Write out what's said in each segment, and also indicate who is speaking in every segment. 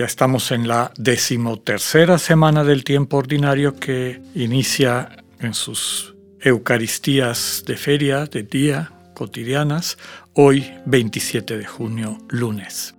Speaker 1: Ya estamos en la decimotercera semana del tiempo ordinario que inicia en sus Eucaristías de feria, de día, cotidianas, hoy 27 de junio, lunes.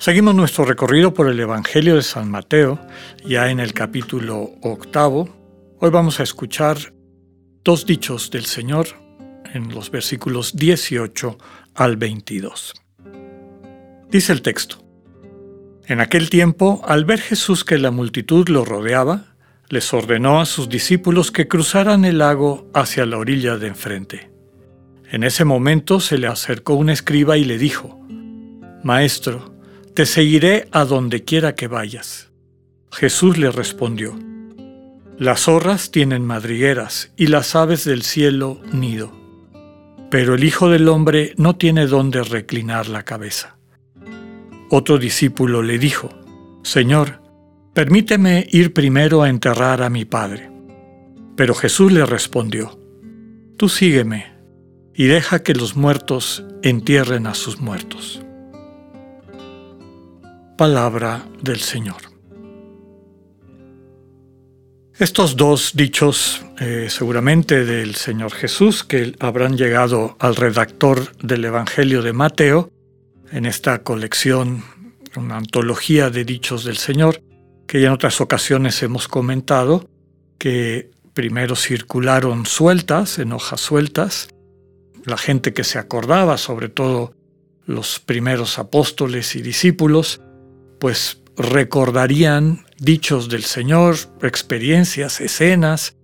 Speaker 1: Seguimos nuestro recorrido por el Evangelio de San Mateo, ya en el capítulo octavo. Hoy vamos a escuchar dos dichos del Señor en los versículos 18 al 22. Dice el texto, En aquel tiempo, al ver Jesús que la multitud lo rodeaba, les ordenó a sus discípulos que cruzaran el lago hacia la orilla de enfrente. En ese momento se le acercó un escriba y le dijo, Maestro, te seguiré a donde quiera que vayas. Jesús le respondió, Las zorras tienen madrigueras y las aves del cielo nido, pero el Hijo del Hombre no tiene dónde reclinar la cabeza. Otro discípulo le dijo, Señor, Permíteme ir primero a enterrar a mi padre. Pero Jesús le respondió, Tú sígueme y deja que los muertos entierren a sus muertos. Palabra del Señor. Estos dos dichos, eh, seguramente del Señor Jesús, que habrán llegado al redactor del Evangelio de Mateo, en esta colección, una antología de dichos del Señor, que ya en otras ocasiones hemos comentado, que primero circularon sueltas, en hojas sueltas, la gente que se acordaba, sobre todo los primeros apóstoles y discípulos, pues recordarían dichos del Señor, experiencias, escenas,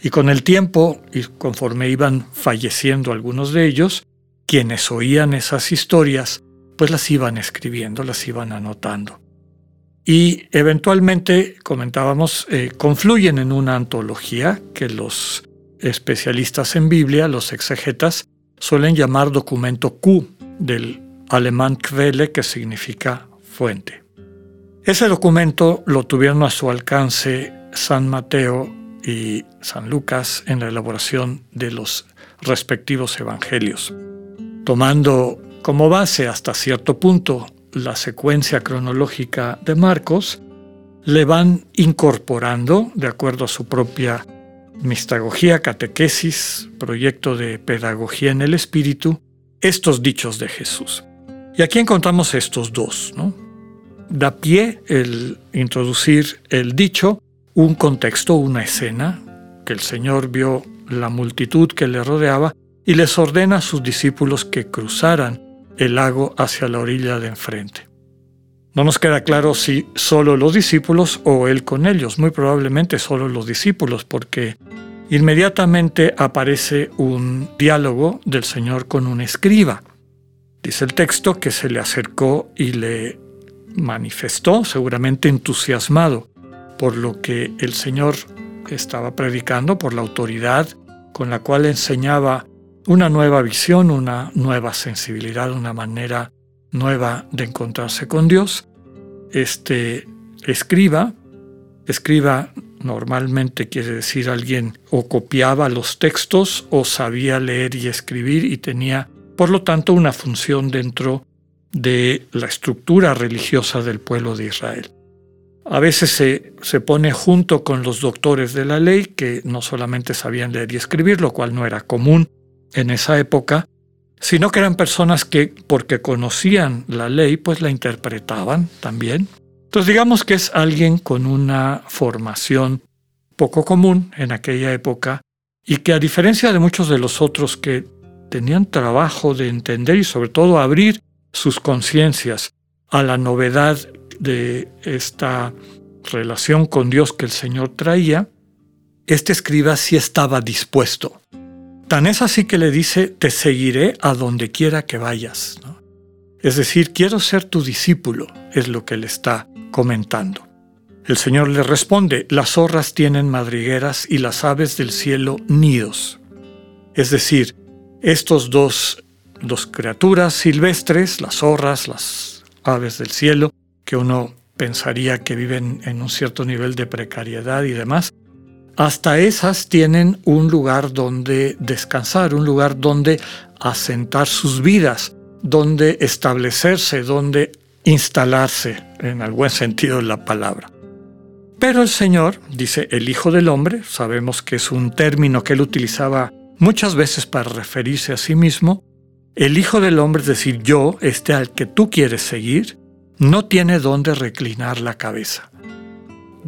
Speaker 1: y con el tiempo, y conforme iban falleciendo algunos de ellos, quienes oían esas historias, pues las iban escribiendo, las iban anotando y eventualmente, comentábamos, eh, confluyen en una antología que los especialistas en Biblia, los exegetas, suelen llamar documento Q, del alemán Quelle, que significa fuente. Ese documento lo tuvieron a su alcance San Mateo y San Lucas en la elaboración de los respectivos evangelios, tomando como base hasta cierto punto la secuencia cronológica de Marcos, le van incorporando, de acuerdo a su propia mistagogía, catequesis, proyecto de pedagogía en el espíritu, estos dichos de Jesús. Y aquí encontramos estos dos, ¿no? Da pie el introducir el dicho, un contexto, una escena, que el Señor vio la multitud que le rodeaba y les ordena a sus discípulos que cruzaran el lago hacia la orilla de enfrente. No nos queda claro si solo los discípulos o él con ellos, muy probablemente solo los discípulos, porque inmediatamente aparece un diálogo del Señor con un escriba. Dice el texto que se le acercó y le manifestó, seguramente entusiasmado, por lo que el Señor estaba predicando, por la autoridad con la cual enseñaba una nueva visión, una nueva sensibilidad, una manera nueva de encontrarse con Dios. Este escriba, escriba normalmente quiere decir alguien o copiaba los textos o sabía leer y escribir y tenía, por lo tanto, una función dentro de la estructura religiosa del pueblo de Israel. A veces se, se, pone junto con los doctores de la ley, que no solamente sabían leer y escribir, lo cual no era común en esa época, sino que eran personas que, porque conocían la ley, pues la interpretaban también. Entonces digamos que es alguien con una formación poco común en aquella época y que a diferencia de muchos de los otros que tenían trabajo de entender y sobre todo abrir sus conciencias a la novedad de esta relación con Dios que el Señor traía, este escriba sí estaba dispuesto Tan es así que le dice, te seguiré a donde quiera que vayas. Es decir, quiero ser tu discípulo, es lo que le está comentando. El Señor le responde, las zorras tienen madrigueras y las aves del cielo nidos. Es decir, estos dos, dos criaturas silvestres, las zorras, las aves del cielo, que uno pensaría que viven en un cierto nivel de precariedad y demás, hasta esas tienen un lugar donde descansar, un lugar donde asentar sus vidas, donde establecerse, donde instalarse, en el buen sentido de la palabra. Pero el Señor, dice el Hijo del Hombre, sabemos que es un término que él utilizaba muchas veces para referirse a sí mismo, el Hijo del Hombre, es decir, yo, este al que tú quieres seguir, no tiene dónde reclinar la cabeza.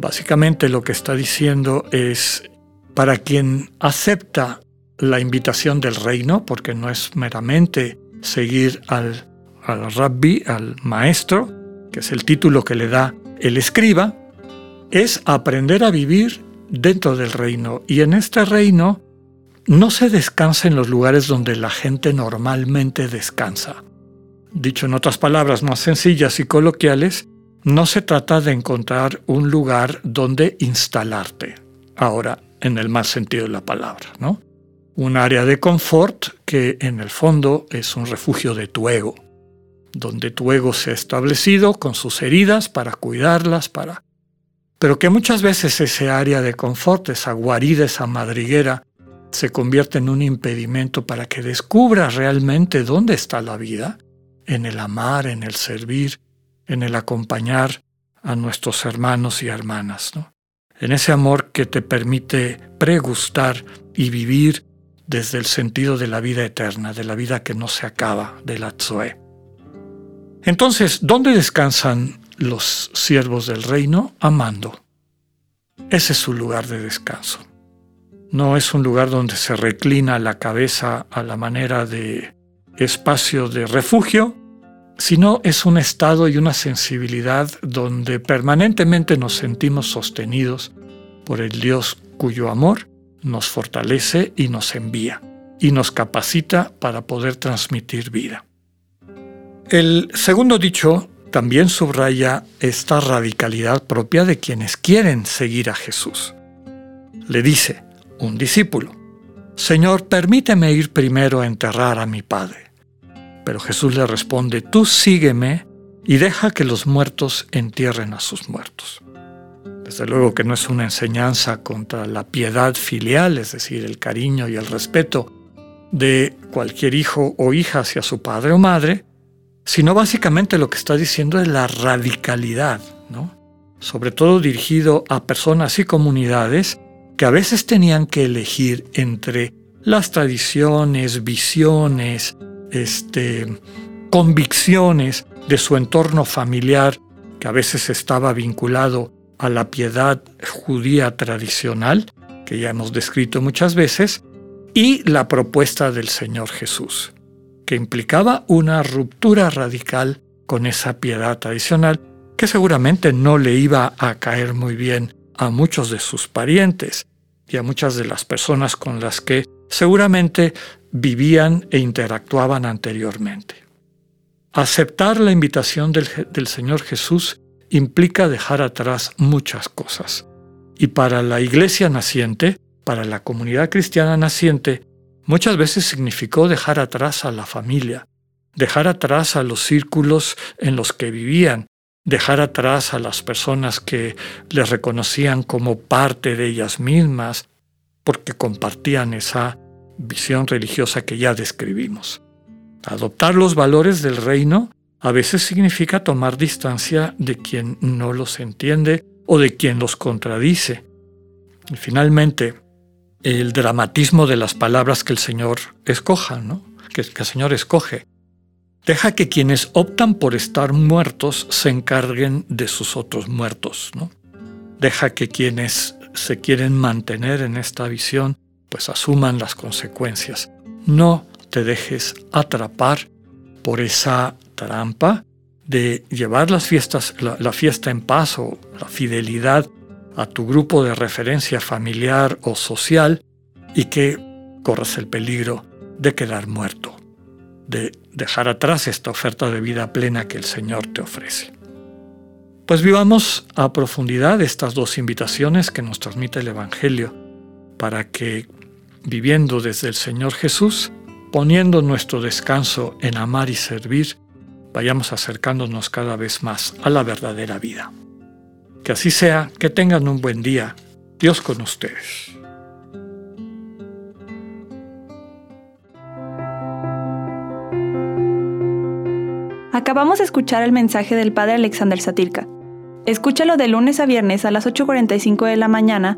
Speaker 1: Básicamente lo que está diciendo es, para quien acepta la invitación del reino, porque no es meramente seguir al, al rabbi, al maestro, que es el título que le da el escriba, es aprender a vivir dentro del reino. Y en este reino no se descansa en los lugares donde la gente normalmente descansa. Dicho en otras palabras más sencillas y coloquiales, no se trata de encontrar un lugar donde instalarte. Ahora, en el más sentido de la palabra, ¿no? Un área de confort que en el fondo es un refugio de tu ego, donde tu ego se ha establecido con sus heridas para cuidarlas, para... Pero que muchas veces ese área de confort, esa guarida, esa madriguera, se convierte en un impedimento para que descubras realmente dónde está la vida en el amar, en el servir, en el acompañar a nuestros hermanos y hermanas, ¿no? en ese amor que te permite pregustar y vivir desde el sentido de la vida eterna, de la vida que no se acaba, de la Tzoe. Entonces, ¿dónde descansan los siervos del reino? Amando. Ese es su lugar de descanso. No es un lugar donde se reclina la cabeza a la manera de espacio de refugio, sino es un estado y una sensibilidad donde permanentemente nos sentimos sostenidos por el Dios cuyo amor nos fortalece y nos envía y nos capacita para poder transmitir vida. El segundo dicho también subraya esta radicalidad propia de quienes quieren seguir a Jesús. Le dice un discípulo, Señor, permíteme ir primero a enterrar a mi Padre. Pero Jesús le responde, tú sígueme y deja que los muertos entierren a sus muertos. Desde luego que no es una enseñanza contra la piedad filial, es decir, el cariño y el respeto de cualquier hijo o hija hacia su padre o madre, sino básicamente lo que está diciendo es la radicalidad, ¿no? sobre todo dirigido a personas y comunidades que a veces tenían que elegir entre las tradiciones, visiones, este, convicciones de su entorno familiar, que a veces estaba vinculado a la piedad judía tradicional, que ya hemos descrito muchas veces, y la propuesta del Señor Jesús, que implicaba una ruptura radical con esa piedad tradicional que seguramente no le iba a caer muy bien a muchos de sus parientes y a muchas de las personas con las que seguramente vivían e interactuaban anteriormente. Aceptar la invitación del, Señor Jesús implica dejar atrás muchas cosas. Y para la iglesia naciente, para la comunidad cristiana naciente, muchas veces significó dejar atrás a la familia, dejar atrás a los círculos en los que vivían, dejar atrás a las personas que les reconocían como parte de ellas mismas, porque compartían esa visión religiosa que ya describimos. Adoptar los valores del reino a veces significa tomar distancia de quien no los entiende o de quien los contradice. Y finalmente, el dramatismo de las palabras que el Señor escoja, ¿no? que, el Señor escoge. Deja que quienes optan por estar muertos se encarguen de sus otros muertos. ¿no? Deja que quienes se quieren mantener en esta visión pues asuman las consecuencias. No te dejes atrapar por esa trampa de llevar fiestas, la, fiesta en paz o la fidelidad a tu grupo de referencia familiar o social y que corras el peligro de quedar muerto, de dejar atrás esta oferta de vida plena que el Señor te ofrece. Pues vivamos a profundidad estas dos invitaciones que nos transmite el Evangelio para que, viviendo desde el Señor Jesús, poniendo nuestro descanso en amar y servir, vayamos acercándonos cada vez más a la verdadera vida. Que así sea, que tengan un buen día. Dios con ustedes.
Speaker 2: Acabamos de escuchar el mensaje del Padre Alexander Satirka. Escúchalo de lunes a viernes a las 8.45 de la mañana